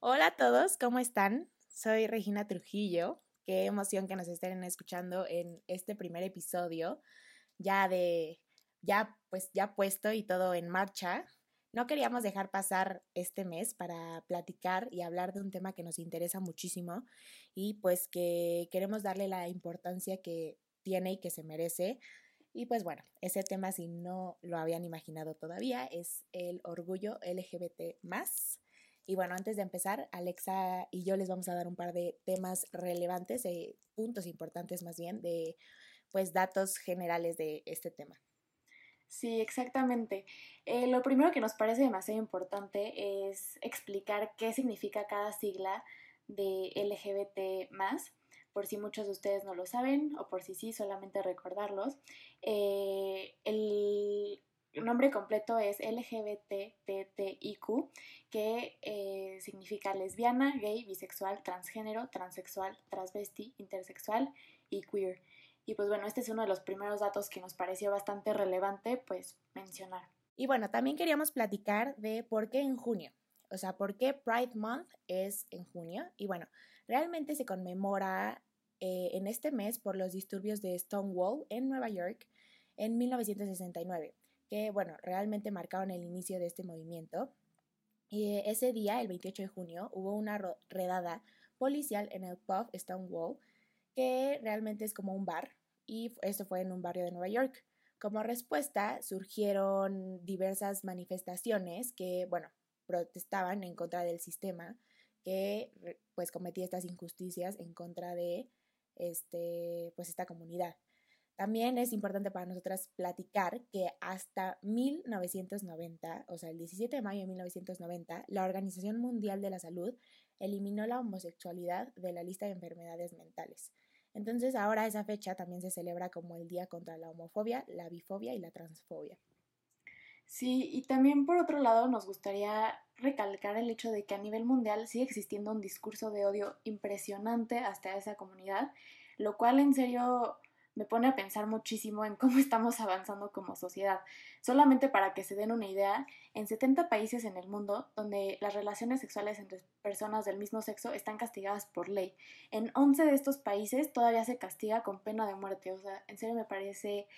Hola a todos, ¿cómo están? Soy Regina Trujillo. Qué emoción que nos estén escuchando en este primer episodio, ya de, ya pues ya puesto y todo en marcha. No queríamos dejar pasar este mes para platicar y hablar de un tema que nos interesa muchísimo y pues que queremos darle la importancia que tiene y que se merece. Y pues bueno, ese tema, si no lo habían imaginado todavía, es el orgullo LGBT y bueno, antes de empezar, Alexa y yo les vamos a dar un par de temas relevantes, de puntos importantes más bien, de pues datos generales de este tema. Sí, exactamente. Eh, lo primero que nos parece demasiado importante es explicar qué significa cada sigla de LGBT por si muchos de ustedes no lo saben o por si sí, solamente recordarlos. Eh, el nombre completo es LGBTTIQ, que eh, significa lesbiana, gay, bisexual, transgénero, transexual, transvesti, intersexual y queer. Y pues bueno, este es uno de los primeros datos que nos pareció bastante relevante pues mencionar. Y bueno, también queríamos platicar de por qué en junio. O sea, por qué Pride Month es en junio. Y bueno, realmente se conmemora eh, en este mes por los disturbios de Stonewall en Nueva York en 1969 que, bueno, realmente marcaron el inicio de este movimiento. Y eh, ese día, el 28 de junio, hubo una redada policial en el pub Stonewall, que realmente es como un bar, y esto fue en un barrio de Nueva York. Como respuesta, surgieron diversas manifestaciones que, bueno, protestaban en contra del sistema que pues cometía estas injusticias en contra de este pues esta comunidad. También es importante para nosotras platicar que hasta 1990, o sea, el 17 de mayo de 1990, la Organización Mundial de la Salud eliminó la homosexualidad de la lista de enfermedades mentales. Entonces ahora esa fecha también se celebra como el Día contra la Homofobia, la Bifobia y la Transfobia. Sí, y también por otro lado nos gustaría recalcar el hecho de que a nivel mundial sigue existiendo un discurso de odio impresionante hasta esa comunidad, lo cual en serio me pone a pensar muchísimo en cómo estamos avanzando como sociedad. Solamente para que se den una idea, en 70 países en el mundo donde las relaciones sexuales entre personas del mismo sexo están castigadas por ley. En 11 de estos países todavía se castiga con pena de muerte. O sea, en serio me parece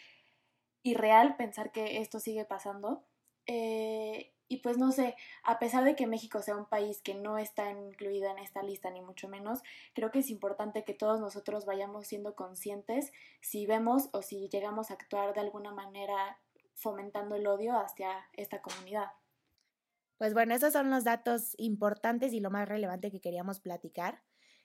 irreal pensar que esto sigue pasando. Eh, y pues no sé, a pesar de que México sea un país que no está incluido en esta lista, ni mucho menos, creo que es importante que todos nosotros vayamos siendo conscientes si vemos o si llegamos a actuar de alguna manera fomentando el odio hacia esta comunidad. Pues bueno, esos son los datos importantes y lo más relevante que queríamos platicar.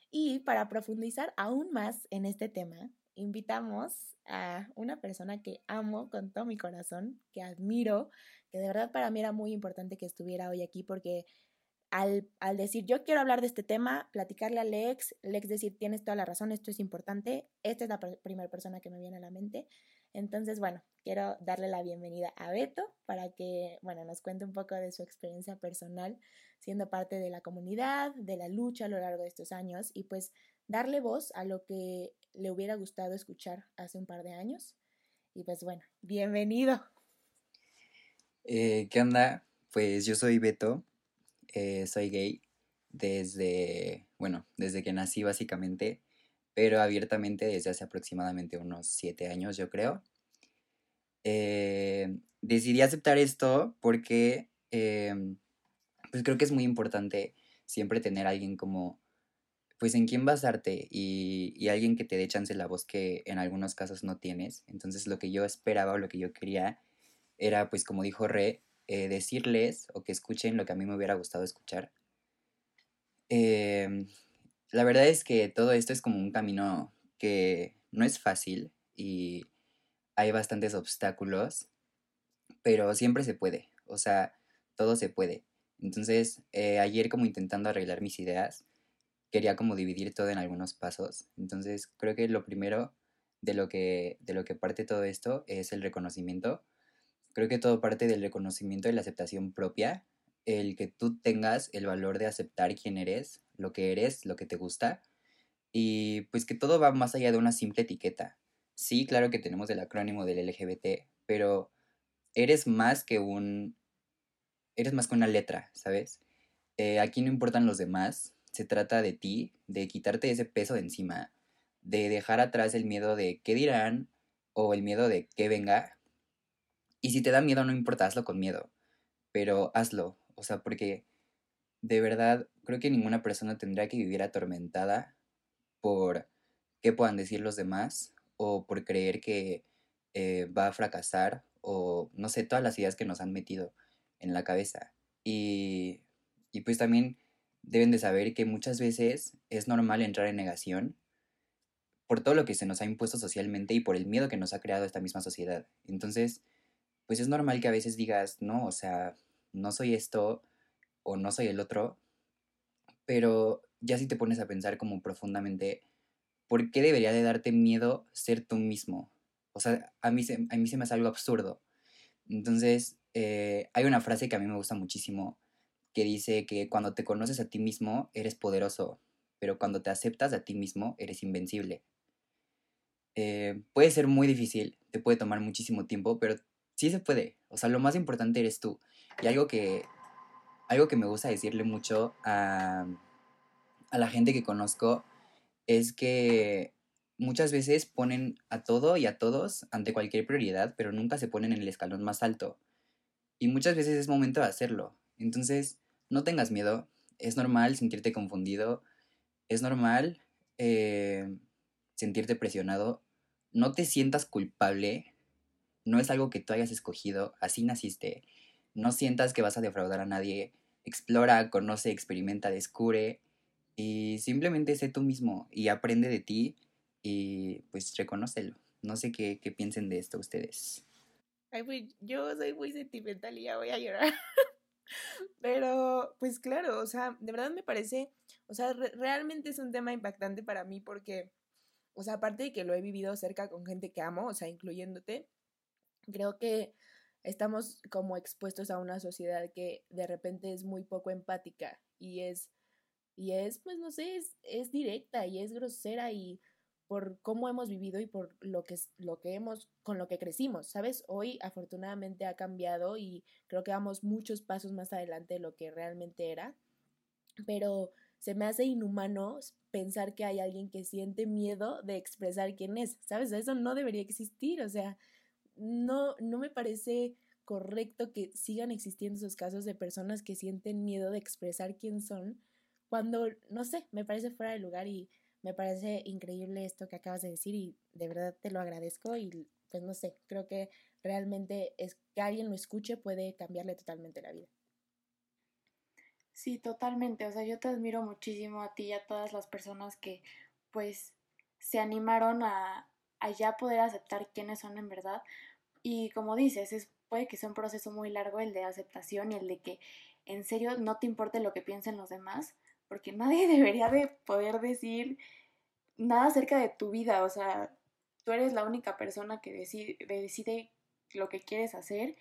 Y para profundizar aún más en este tema, invitamos a una persona que amo con todo mi corazón, que admiro, que de verdad para mí era muy importante que estuviera hoy aquí porque al, al, decir yo quiero hablar de este tema, platicarle a Lex, Lex decir tienes toda la razón, esto es importante, esta es la primera persona que me viene a la mente. Entonces, bueno, quiero darle la bienvenida a Beto para que, bueno, nos cuente un poco de su experiencia personal siendo parte de la comunidad, de la lucha a lo largo de estos años y pues darle voz a lo que le hubiera gustado escuchar hace un par de años. Y pues bueno, bienvenido. Eh, ¿Qué onda? Pues yo soy Beto, eh, soy gay desde, bueno, desde que nací básicamente, pero abiertamente desde hace aproximadamente unos siete años, yo creo. Eh, decidí aceptar esto porque pues creo que es muy importante siempre tener a alguien como pues en quién basarte y, y, alguien que te dé chance la voz que en algunos casos no tienes. Entonces lo que yo esperaba o lo que yo quería era, pues como dijo Re, eh, decirles o que escuchen lo que a mí me hubiera gustado escuchar. Em, la verdad es que todo esto es como un camino que no es fácil y hay bastantes obstáculos, pero siempre se puede, o sea, todo se puede. Entonces, eh, ayer como intentando arreglar mis ideas, quería como dividir todo en algunos pasos. Entonces, creo que lo primero de lo que, de lo que parte todo esto es el reconocimiento. Creo que todo parte del reconocimiento y la aceptación propia, el que tú tengas el valor de aceptar quién eres, lo que eres, lo que te gusta, y pues que todo va más allá de una simple etiqueta. Sí, claro que tenemos el acrónimo del LGBT, pero eres más que un... eres más que una letra, ¿sabes? Eh, aquí no importan los demás, se trata de ti, de quitarte ese peso de encima, de dejar atrás el miedo de qué dirán o el miedo de qué venga. Y si te da miedo, no importa, hazlo con miedo, pero hazlo, o sea, porque de verdad creo que ninguna persona tendría que vivir atormentada por qué puedan decir los demás o por creer que eh, va a fracasar o no sé, todas las ideas que nos han metido en la cabeza. Y pues también deben de saber que muchas veces es normal entrar en negación por todo lo que se nos ha impuesto socialmente y por el miedo que nos ha creado esta misma sociedad. Entonces, pues es normal que a veces digas, no, o sea, no soy esto o no soy el otro, pero ya si te pones a pensar como profundamente, ¿por qué debería de darte miedo ser tú mismo? O sea, a mí se, a mí se me hace algo absurdo. Entonces, eh, hay una frase que a mí me gusta muchísimo que dice que cuando te conoces a ti mismo eres poderoso, pero cuando te aceptas a ti mismo eres invencible. Eh, puede ser muy difícil, te puede tomar muchísimo tiempo, pero sí se puede. O sea, lo más importante eres tú. Y algo que, algo que me gusta decirle mucho a, a la gente que conozco es que muchas veces ponen a todo y a todos ante cualquier prioridad, pero nunca se ponen en el escalón más alto. Y muchas veces es momento de hacerlo. Entonces, no tengas miedo. Es normal sentirte confundido. Es normal eh, sentirte presionado. No te sientas culpable. No es algo que tú hayas escogido. Así naciste. No sientas que vas a defraudar a nadie. Explora, conoce, experimenta, descubre. Y simplemente sé tú mismo y aprende de ti y pues reconócelo. No sé qué, qué piensen de esto ustedes. Ay, yo soy muy sentimental y ya voy a llorar. Pero, pues claro, o sea, de verdad me parece, o sea, realmente es un tema impactante para mí porque, o sea, aparte de que lo he vivido cerca con gente que amo, o sea, incluyéndote, creo que estamos como expuestos a una sociedad que de repente es muy poco empática y es, y es, pues no sé, es, es directa y es grosera y por cómo hemos vivido y por lo que, lo que hemos, con lo que crecimos, ¿sabes? Hoy afortunadamente ha cambiado y creo que vamos muchos pasos más adelante de lo que realmente era, pero se me hace inhumano pensar que hay alguien que siente miedo de expresar quién es, ¿sabes? Eso no debería existir, o sea, no, no me parece correcto que sigan existiendo esos casos de personas que sienten miedo de expresar quién son, cuando, no sé, me parece fuera de lugar y me parece increíble esto que acabas de decir y de verdad te lo agradezco y pues no sé, creo que realmente es que alguien lo escuche puede cambiarle totalmente la vida. Sí, totalmente. O sea, yo te admiro muchísimo a ti y a todas las personas que pues se animaron a, a ya poder aceptar quiénes son en verdad. Y como dices, es, puede que sea un proceso muy largo el de aceptación y el de que en serio no te importe lo que piensen los demás, porque nadie debería de poder decir nada acerca de tu vida, o sea, tú eres la única persona que decide, lo que quieres hacer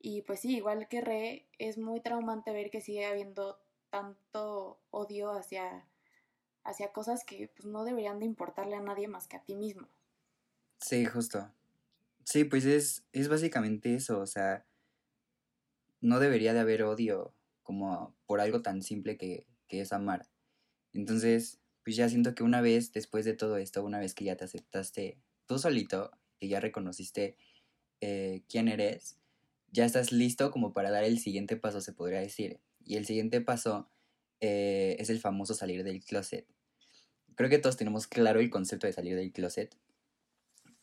y pues sí, igual que Re, es muy traumante ver que sigue habiendo tanto odio hacia, hacia cosas que pues no deberían de importarle a nadie más que a ti mismo. Sí, justo. Sí, pues es, es básicamente eso, o sea, no debería de haber odio como por algo tan simple que, que es amar. Entonces, pues ya siento que una vez después de todo esto, una vez que ya te aceptaste tú solito, que ya reconociste eh, quién eres, ya estás listo como para dar el siguiente paso, se podría decir. Y el siguiente paso eh, es el famoso salir del closet. Creo que todos tenemos claro el concepto de salir del closet.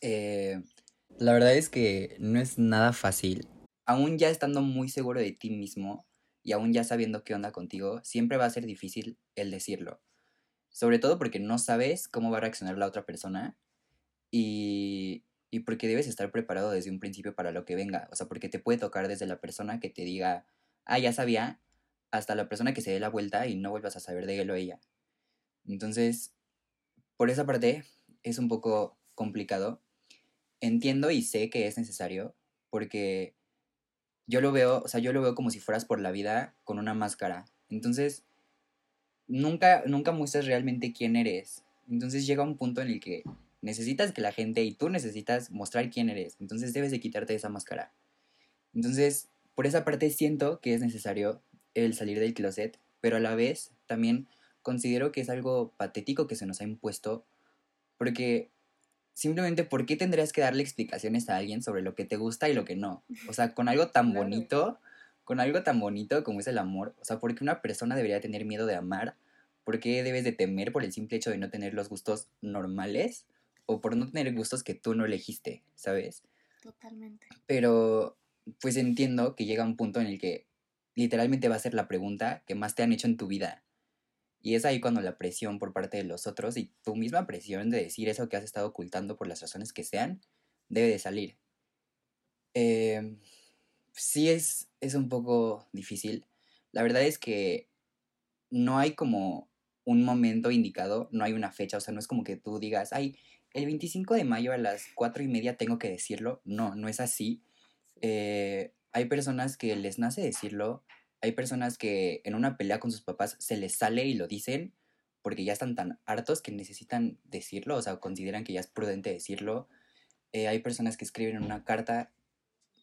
Eh, la verdad es que no es nada fácil. Aún ya estando muy seguro de ti mismo, y aún ya sabiendo qué onda contigo, siempre va a ser difícil el decirlo. Sobre todo porque no sabes cómo va a reaccionar la otra persona y, y porque debes estar preparado desde un principio para lo que venga. O sea, porque te puede tocar desde la persona que te diga, ah, ya sabía, hasta la persona que se dé la vuelta y no vuelvas a saber de él o ella. Entonces, por esa parte es un poco complicado. Entiendo y sé que es necesario porque yo lo veo, o sea, yo lo veo como si fueras por la vida con una máscara. Entonces, nunca, nunca muestras realmente quién eres. Entonces llega un punto en el que necesitas que la gente y tú necesitas mostrar quién eres. Entonces debes de quitarte esa máscara. Entonces, por esa parte siento que es necesario el salir del closet pero a la vez también considero que es algo patético que se nos ha impuesto, porque simplemente, ¿por qué tendrías que darle explicaciones a alguien sobre lo que te gusta y lo que no? O sea, con algo tan bonito, con algo tan bonito como es el amor, o sea, ¿por qué una persona debería tener miedo de amar? ¿Por qué debes de temer por el simple hecho de no tener los gustos normales? O por no tener gustos que tú no elegiste, ¿sabes? Totalmente. Pero, pues entiendo que llega un punto en el que literalmente va a ser la pregunta que más te han hecho en tu vida. Y es ahí cuando la presión por parte de los otros y tu misma presión de decir eso que has estado ocultando por las razones que sean, debe de salir. Eh, sí es, es un poco difícil. La verdad es que no hay como un momento indicado, no hay una fecha, o sea, no es como que tú digas, ay, el 25 de mayo a las 4 y media tengo que decirlo. No, no es así. Eh, hay personas que les nace decirlo, hay personas que en una pelea con sus papás se les sale y lo dicen porque ya están tan hartos que necesitan decirlo, o sea, consideran que ya es prudente decirlo. Eh, hay personas que escriben una carta.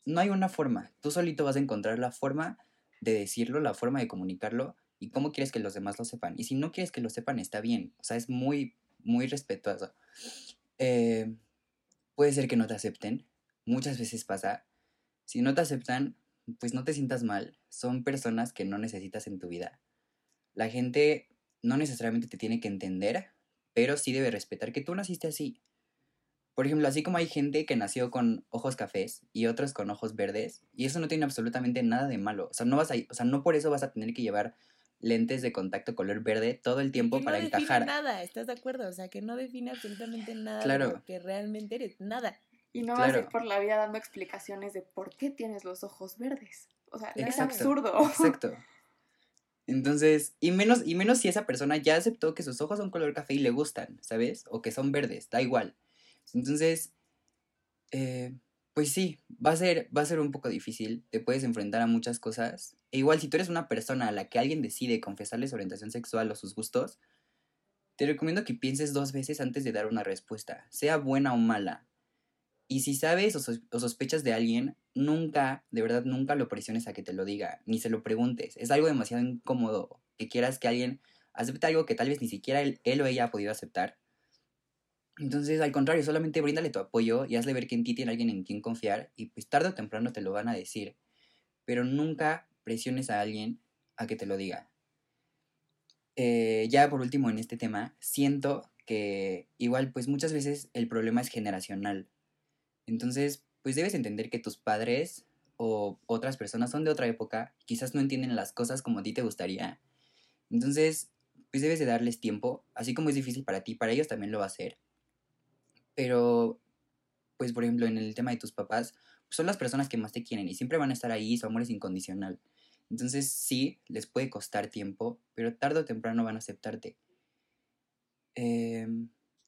No hay una forma. Tú solito vas a encontrar la forma de decirlo, la forma de comunicarlo y cómo quieres que los demás lo sepan. Y si no quieres que lo sepan, está bien. O sea, es muy, muy respetuoso. Eh, puede ser que no te acepten. Muchas veces pasa. Si no te aceptan, pues no te sientas mal, son personas que no necesitas en tu vida. La gente no necesariamente te tiene que entender, pero sí debe respetar que tú naciste así. Por ejemplo, así como hay gente que nació con ojos cafés y otros con ojos verdes, y eso no tiene absolutamente nada de malo. O sea, no vas a, o sea, no por eso vas a tener que llevar lentes de contacto color verde todo el tiempo para encajar. No define nada, ¿estás de acuerdo? O sea, que no define absolutamente nada claro. que realmente eres, nada. Y no vas a ir por la vida dando explicaciones de por qué tienes los ojos verdes. O sea, es absurdo. Exacto. Entonces, y menos, y menos si esa persona ya aceptó que sus ojos son color café y le gustan, ¿sabes? O que son verdes, da igual. Entonces, eh, pues sí, va a, ser, va a ser un poco difícil, te puedes enfrentar a muchas cosas. E igual, si tú eres una persona a la que alguien decide confesarle su orientación sexual o sus gustos, te recomiendo que pienses dos veces antes de dar una respuesta, sea buena o mala. Y si sabes o, sospechas de alguien, nunca, de verdad, nunca lo presiones a que te lo diga, ni se lo preguntes. Es algo demasiado incómodo que quieras que alguien acepte algo que tal vez ni siquiera él, o ella ha podido aceptar. Entonces, al contrario, solamente bríndale tu apoyo y hazle ver que en ti tiene alguien en quien confiar y pues tarde o temprano te lo van a decir. Pero nunca presiones a alguien a que te lo diga. Eh, ya por último en este tema, siento que igual pues muchas veces el problema es generacional. Entonces, pues debes entender que tus padres o otras personas son de otra época, quizás no entienden las cosas como a ti te gustaría. Entonces, pues debes de darles tiempo, así como es difícil para ti, para ellos también lo va a ser. Pero, pues por ejemplo, en el tema de tus papás, son las personas que más te quieren y siempre van a estar ahí, su amor es incondicional. Entonces sí, les puede costar tiempo, pero tarde o temprano van a aceptarte. Eh,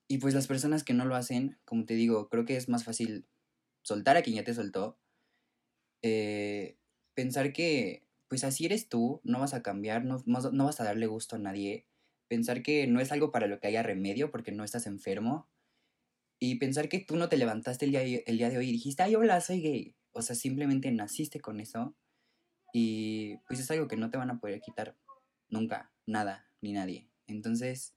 y pues las personas que no lo hacen, como te digo, creo que es más fácil soltar a quien ya te soltó. Eh, pensar que, pues así eres tú, no vas a cambiar, no, no vas a darle gusto a nadie. Pensar que no es algo para lo que haya remedio porque no estás enfermo. Y pensar que tú no te levantaste el día, el día de hoy y dijiste, ay, hola, soy gay. O sea, simplemente naciste con eso. Y pues es algo que no te van a poder quitar nunca, nada, ni nadie. Entonces,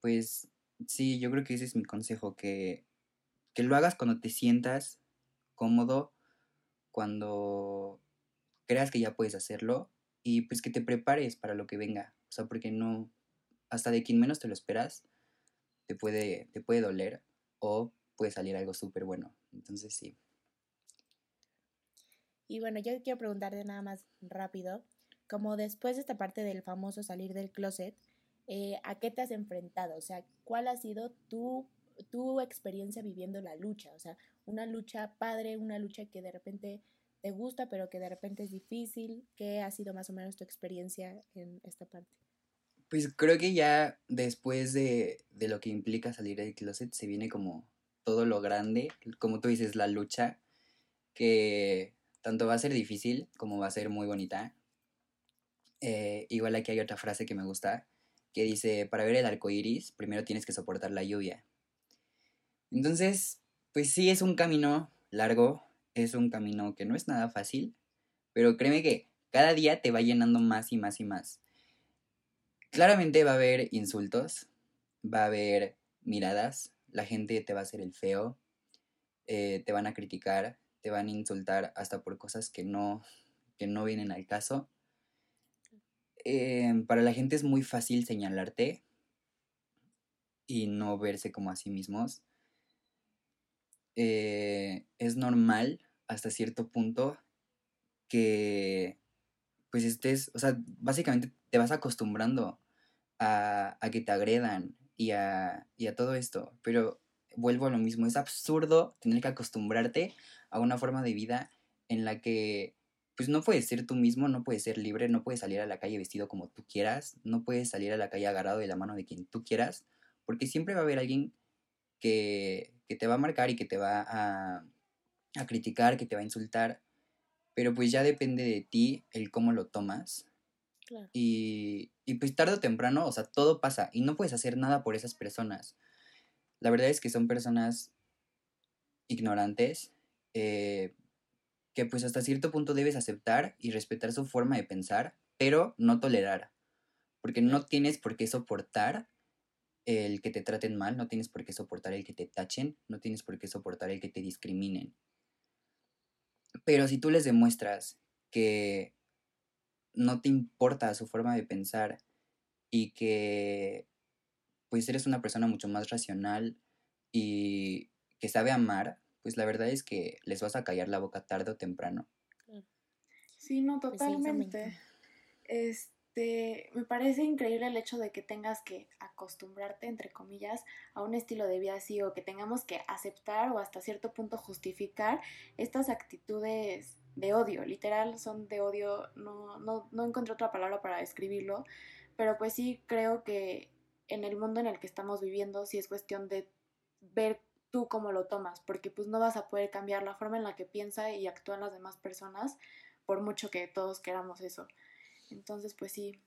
pues Sí, yo creo que ese es mi consejo, que, que lo hagas cuando te sientas cómodo, cuando creas que ya puedes hacerlo y pues que te prepares para lo que venga. O sea, porque no, hasta de quien menos te lo esperas, te puede, te puede doler o puede salir algo súper bueno. Entonces sí. Y bueno, yo quiero preguntarte nada más rápido, como después de esta parte del famoso salir del closet, eh, a qué te has enfrentado, o sea, cuál ha sido tu, tu experiencia viviendo la lucha, o sea, una lucha padre, una lucha que de repente te gusta, pero que de repente es difícil, ¿qué ha sido más o menos tu experiencia en esta parte? Pues creo que ya después de, de lo que implica salir del closet se viene como todo lo grande, como tú dices, la lucha, que tanto va a ser difícil como va a ser muy bonita. Eh, igual aquí hay otra frase que me gusta, que dice, para ver el arco iris, primero tienes que soportar la lluvia. Entonces, pues sí, es un camino largo, es un camino que no es nada fácil, pero créeme que cada día te va llenando más y más y más. claramente va a haber insultos, va a haber miradas, la gente te va a hacer el feo, eh, te van a criticar, te van a insultar hasta por cosas que no, que no vienen al caso. Em, para la gente es muy fácil señalarte y no verse como a sí mismos. Eh, es normal hasta cierto punto que pues estés, o sea, básicamente te vas acostumbrando a, que te agredan y a, y a todo esto, pero vuelvo a lo mismo, es absurdo tener que acostumbrarte a una forma de vida en la que pues no puedes ser tú mismo, no puedes ser libre, no puedes salir a la calle vestido como tú quieras, no puedes salir a la calle agarrado de la mano de quien tú quieras, porque siempre va a haber alguien que, te va a marcar y que te va a, a criticar, que te va a insultar, pero pues ya depende de ti el cómo lo tomas. Y, y pues tarde o temprano, o sea, todo pasa y no puedes hacer nada por esas personas. La verdad es que son personas ignorantes, eh, que pues hasta cierto punto debes aceptar y respetar su forma de pensar, pero no tolerar. Porque no tienes por qué soportar el que te traten mal, no tienes por qué soportar el que te tachen, no tienes por qué soportar el que te discriminen. Pero si tú les demuestras que no te importa su forma de pensar y que pues eres una persona mucho más racional y que sabe amar, pues la verdad es que les vas a callar la boca tarde o temprano. Sí, no, pues totalmente. este, me parece increíble el hecho de que tengas que acostumbrarte, entre comillas, a un estilo de vida así o que tengamos que aceptar o hasta cierto punto justificar estas actitudes de odio, literal son de odio, no, no, no encontré otra palabra para describirlo, pero pues sí creo que en el mundo en el que estamos viviendo sí es cuestión de ver tú cómo lo tomas, porque pues no vas a poder cambiar la forma en la que piensa y actúan las demás personas, por mucho que todos queramos eso. Entonces, pues sí.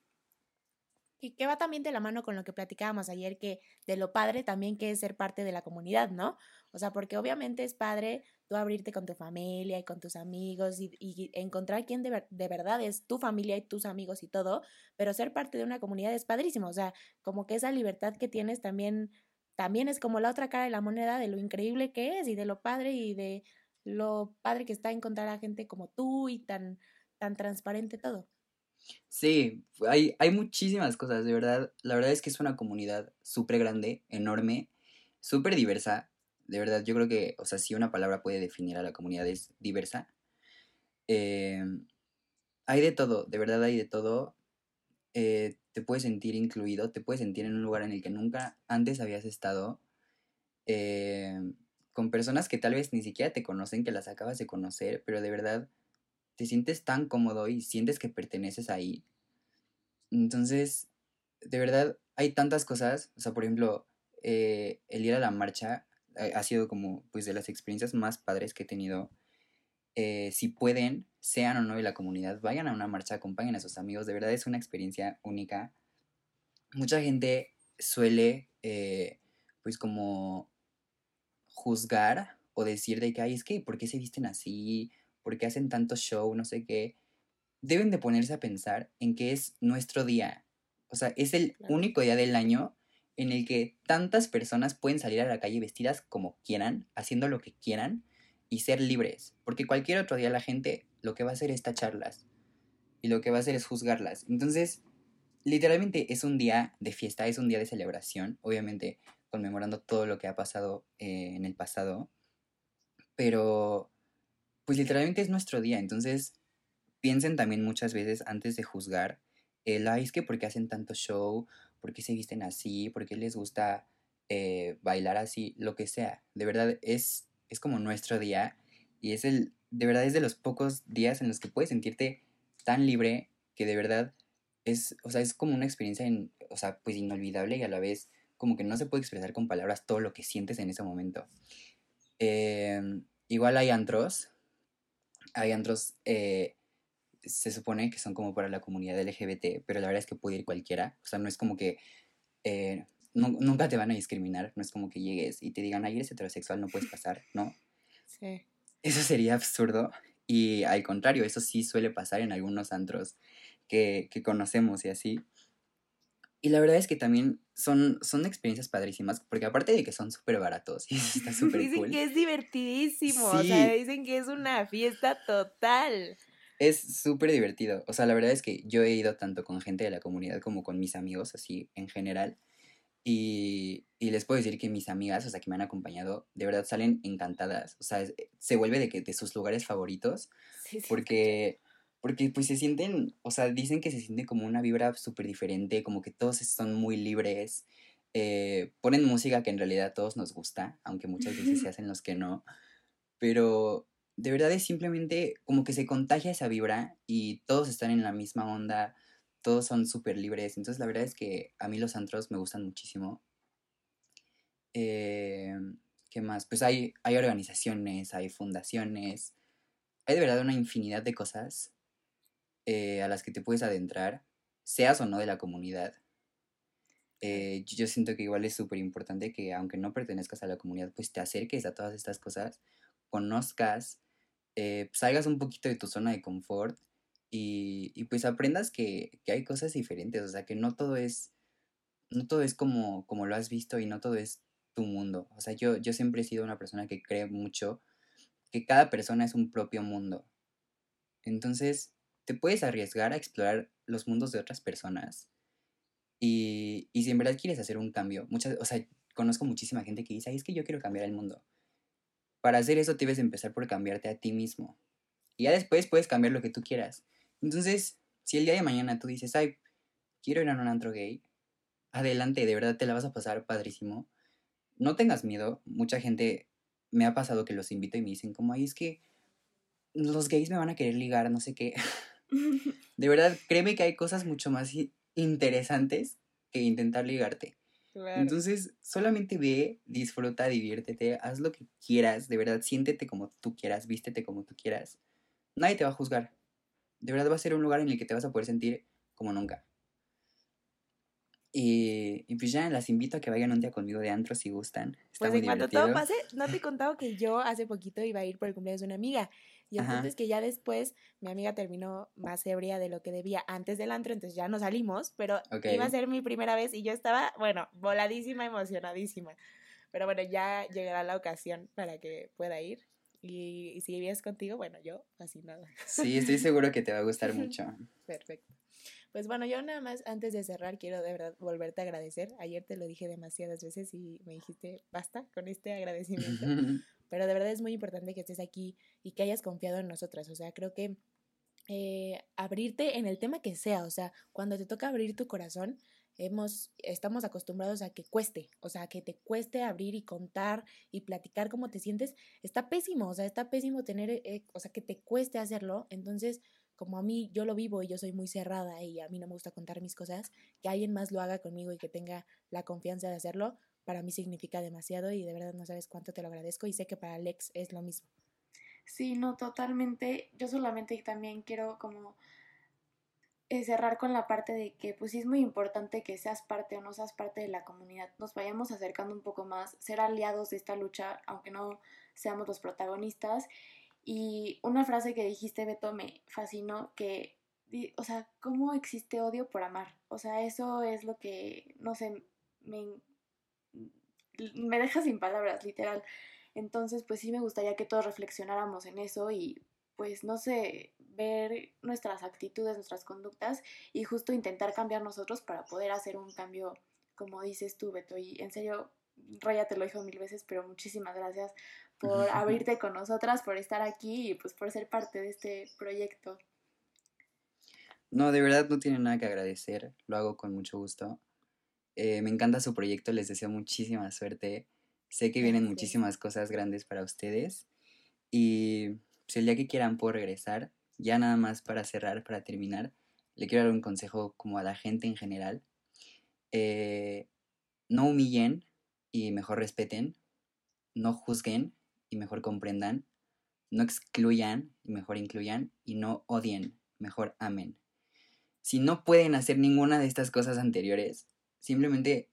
Y que va también de la mano con lo que platicábamos ayer, que de lo padre también que es ser parte de la comunidad, ¿no? O sea, porque obviamente es padre tú abrirte con tu familia y con tus amigos y, encontrar quién de, de, verdad es tu familia y tus amigos y todo, pero ser parte de una comunidad es padrísimo, o sea, como que esa libertad que tienes también también es como la otra cara de la moneda de lo increíble que es y de lo padre y de lo padre que está encontrar a gente como tú y tan, tan transparente todo. Sí, hay, hay muchísimas cosas, de verdad. La verdad es que es una comunidad súper grande, enorme, súper diversa. De verdad, yo creo que, o sea, si una palabra puede definir a la comunidad es diversa. Eh, hay de todo, de verdad hay de todo. Eh, te puedes sentir incluido, te puedes sentir en un lugar en el que nunca antes habías estado, eh, con personas que tal vez ni siquiera te conocen, que las acabas de conocer, pero de verdad te sientes tan cómodo y sientes que perteneces ahí. Entonces, de verdad, hay tantas cosas, o sea, por ejemplo, eh, el ir a la marcha ha sido como, pues, de las experiencias más padres que he tenido eh, si pueden, sean o no de la comunidad, vayan a una marcha, acompañen a sus amigos, de verdad es una experiencia única. Mucha gente suele, eh, pues como juzgar o decir de que, ay, es que, ¿por qué se visten así? ¿Por qué hacen tanto show? No sé qué. Deben de ponerse a pensar en que es nuestro día. O sea, es el único día del año en el que tantas personas pueden salir a la calle vestidas como quieran, haciendo lo que quieran, y ser libres, porque cualquier otro día la gente lo que va a hacer es tacharlas y lo que va a hacer es juzgarlas. Entonces, literalmente es un día de fiesta, es un día de celebración, obviamente conmemorando todo lo que ha pasado eh, en el pasado, pero pues literalmente es nuestro día, entonces piensen también muchas veces antes de juzgar el, ay, que por qué hacen tanto show, por qué se visten así, por qué les gusta eh, bailar así, lo que sea. De verdad, es es como nuestro día y es el, de verdad es de los pocos días en los que puedes sentirte tan libre que de verdad es, o sea, es como una experiencia, en, o sea, pues inolvidable y a la vez como que no se puede expresar con palabras todo lo que sientes en ese momento. Em, igual hay antros, hay antros, eh, se supone que son como para la comunidad LGBT, pero la verdad es que puede ir cualquiera, o sea, no es como que... Eh, nunca te van a discriminar, no es como que llegues y te digan, ay, eres heterosexual, no puedes pasar, ¿no? Sí. Eso sería absurdo y al contrario, eso sí suele pasar en algunos antros que, conocemos y así. y la verdad es que también son, son experiencias padrísimas, porque aparte de que son súper baratos y está súper Dicen que es divertidísimo, o sea, dicen que es una fiesta total. Es súper divertido, o sea, la verdad es que yo he ido tanto con gente de la comunidad como con mis amigos, así en general, y, y les puedo decir que mis amigas, o sea, que me han acompañado, de verdad salen encantadas, o sea, se vuelve de, que, de sus lugares favoritos, sí, sí, porque porque pues se sienten, o sea, dicen que se siente como una vibra súper diferente, como que todos son muy libres. Eh, ponen música que en realidad a todos nos gusta, aunque muchas veces se hacen los que no. Pero de verdad es simplemente como que se contagia esa vibra y todos están en la misma onda, todos son súper libres. Entonces la verdad es que a mí los antros me gustan muchísimo. Eh, ¿Qué más? Pues hay, hay organizaciones, hay fundaciones, hay de verdad una infinidad de cosas eh, a las que te puedes adentrar, seas o no de la comunidad. Eh, yo siento que igual es súper importante que aunque no pertenezcas a la comunidad, pues te acerques a todas estas cosas, conozcas, eh, salgas un poquito de tu zona de confort y, y pues aprendas que, que, hay cosas diferentes, o sea, que no todo es, no todo es como, como lo has visto y no todo es tu mundo. O sea, yo, yo siempre he sido una persona que cree mucho que cada persona es un propio mundo. Entonces, te puedes arriesgar a explorar los mundos de otras personas. Y, y si en verdad quieres hacer un cambio, muchas, o sea, conozco muchísima gente que dice, Ay, es que yo quiero cambiar el mundo. Para hacer eso debes empezar por cambiarte a ti mismo. Y ya después puedes cambiar lo que tú quieras. Entonces, si el día de mañana tú dices, ay, quiero ir a un antro gay, adelante, de verdad te la vas a pasar padrísimo. No tengas miedo. Mucha gente me ha pasado que los invito y me dicen como, ay, es que los gays me van a querer ligar, no sé qué. De verdad, créeme que hay cosas mucho más interesantes que intentar ligarte. Entonces, solamente ve, disfruta, diviértete, haz lo que quieras, de verdad, siéntete como tú quieras, vístete como tú quieras. Nadie te va a juzgar. De verdad va a ser un lugar en el que te vas a poder sentir como nunca. Y, y, pues ya las invito a que vayan un día conmigo de antro si gustan. Está pues en cuanto todo pase, no te he contado que yo hace poquito iba a ir por el cumpleaños de una amiga. Y entonces que ya después mi amiga terminó más ebria de lo que debía antes del antro, entonces ya no salimos, pero iba a ser mi primera vez y yo estaba, bueno, voladísima, emocionadísima. Pero bueno, ya llegará la ocasión para que pueda ir. Y, si vienes contigo, bueno, yo así nada. Sí, estoy seguro que te va a gustar mucho. Perfecto. Pues bueno, yo nada más antes de cerrar quiero de verdad volverte a agradecer. Ayer te lo dije demasiadas veces y me dijiste, basta con este agradecimiento. Pero de verdad es muy importante que estés aquí y que hayas confiado en nosotras. O sea, creo que eh, abrirte en el tema que sea, o sea, cuando te toca abrir tu corazón, hemos, estamos acostumbrados a que cueste, o sea, que te cueste abrir y contar y platicar cómo te sientes, está pésimo, o sea, está pésimo tener, eh, o sea, que te cueste hacerlo, entonces, como a mí yo lo vivo y yo soy muy cerrada y a mí no me gusta contar mis cosas, que alguien más lo haga conmigo y que tenga la confianza de hacerlo, para mí significa demasiado y de verdad no sabes cuánto te lo agradezco y sé que para Alex es lo mismo. Sí, no, totalmente. Yo solamente también quiero como eh, cerrar con la parte de que pues es muy importante que seas parte o no seas parte de la comunidad, nos vayamos acercando un poco más, ser aliados de esta lucha, aunque no seamos los protagonistas. Y una frase que dijiste, Beto, me fascinó, que, o sea, ¿cómo existe odio por amar? O sea, eso es lo que, no sé, me, me deja sin palabras, literal. Entonces, pues sí me gustaría que todos reflexionáramos en eso y pues no sé, ver nuestras actitudes, nuestras conductas y justo intentar cambiar nosotros para poder hacer un cambio, como dices tú, Beto. Y en serio, Raya te lo dijo mil veces, pero muchísimas gracias por abrirte con nosotras, por estar aquí y pues por ser parte de este proyecto. No, de verdad no tiene nada que agradecer, lo hago con mucho gusto. Eh, me encanta su proyecto, les deseo muchísima suerte. Sé que vienen muchísimas cosas grandes para ustedes. Y pues, el día que quieran puedo regresar. Ya nada más para cerrar, para terminar, le quiero dar un consejo como a la gente en general. Eh, no humillen y mejor respeten. No juzguen y mejor comprendan. No excluyan y mejor incluyan. Y no odien, mejor amen. Si no pueden hacer ninguna de estas cosas anteriores, simplemente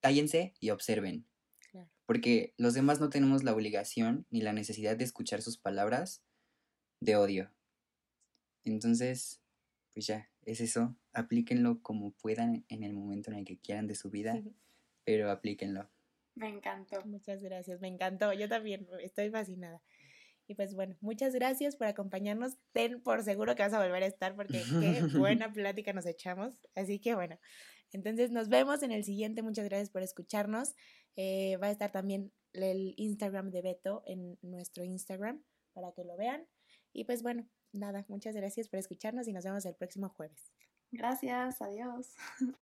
cállense y observen. Porque los demás no tenemos la obligación ni la necesidad de escuchar sus palabras de odio. Entonces, pues ya, es eso. Aplíquenlo como puedan en el momento en el que quieran de su vida, pero aplíquenlo. Me encantó. Muchas gracias, me encantó. Yo también estoy fascinada. Y pues bueno, muchas gracias por acompañarnos. Ten por seguro que vas a volver a estar porque qué buena plática nos echamos. Así que bueno, entonces nos vemos en el siguiente. Muchas gracias por escucharnos. Eh, va a estar también el Instagram de Beto en nuestro Instagram para que lo vean. Y pues bueno, nada, muchas gracias por escucharnos y nos vemos el próximo jueves. Gracias, adiós.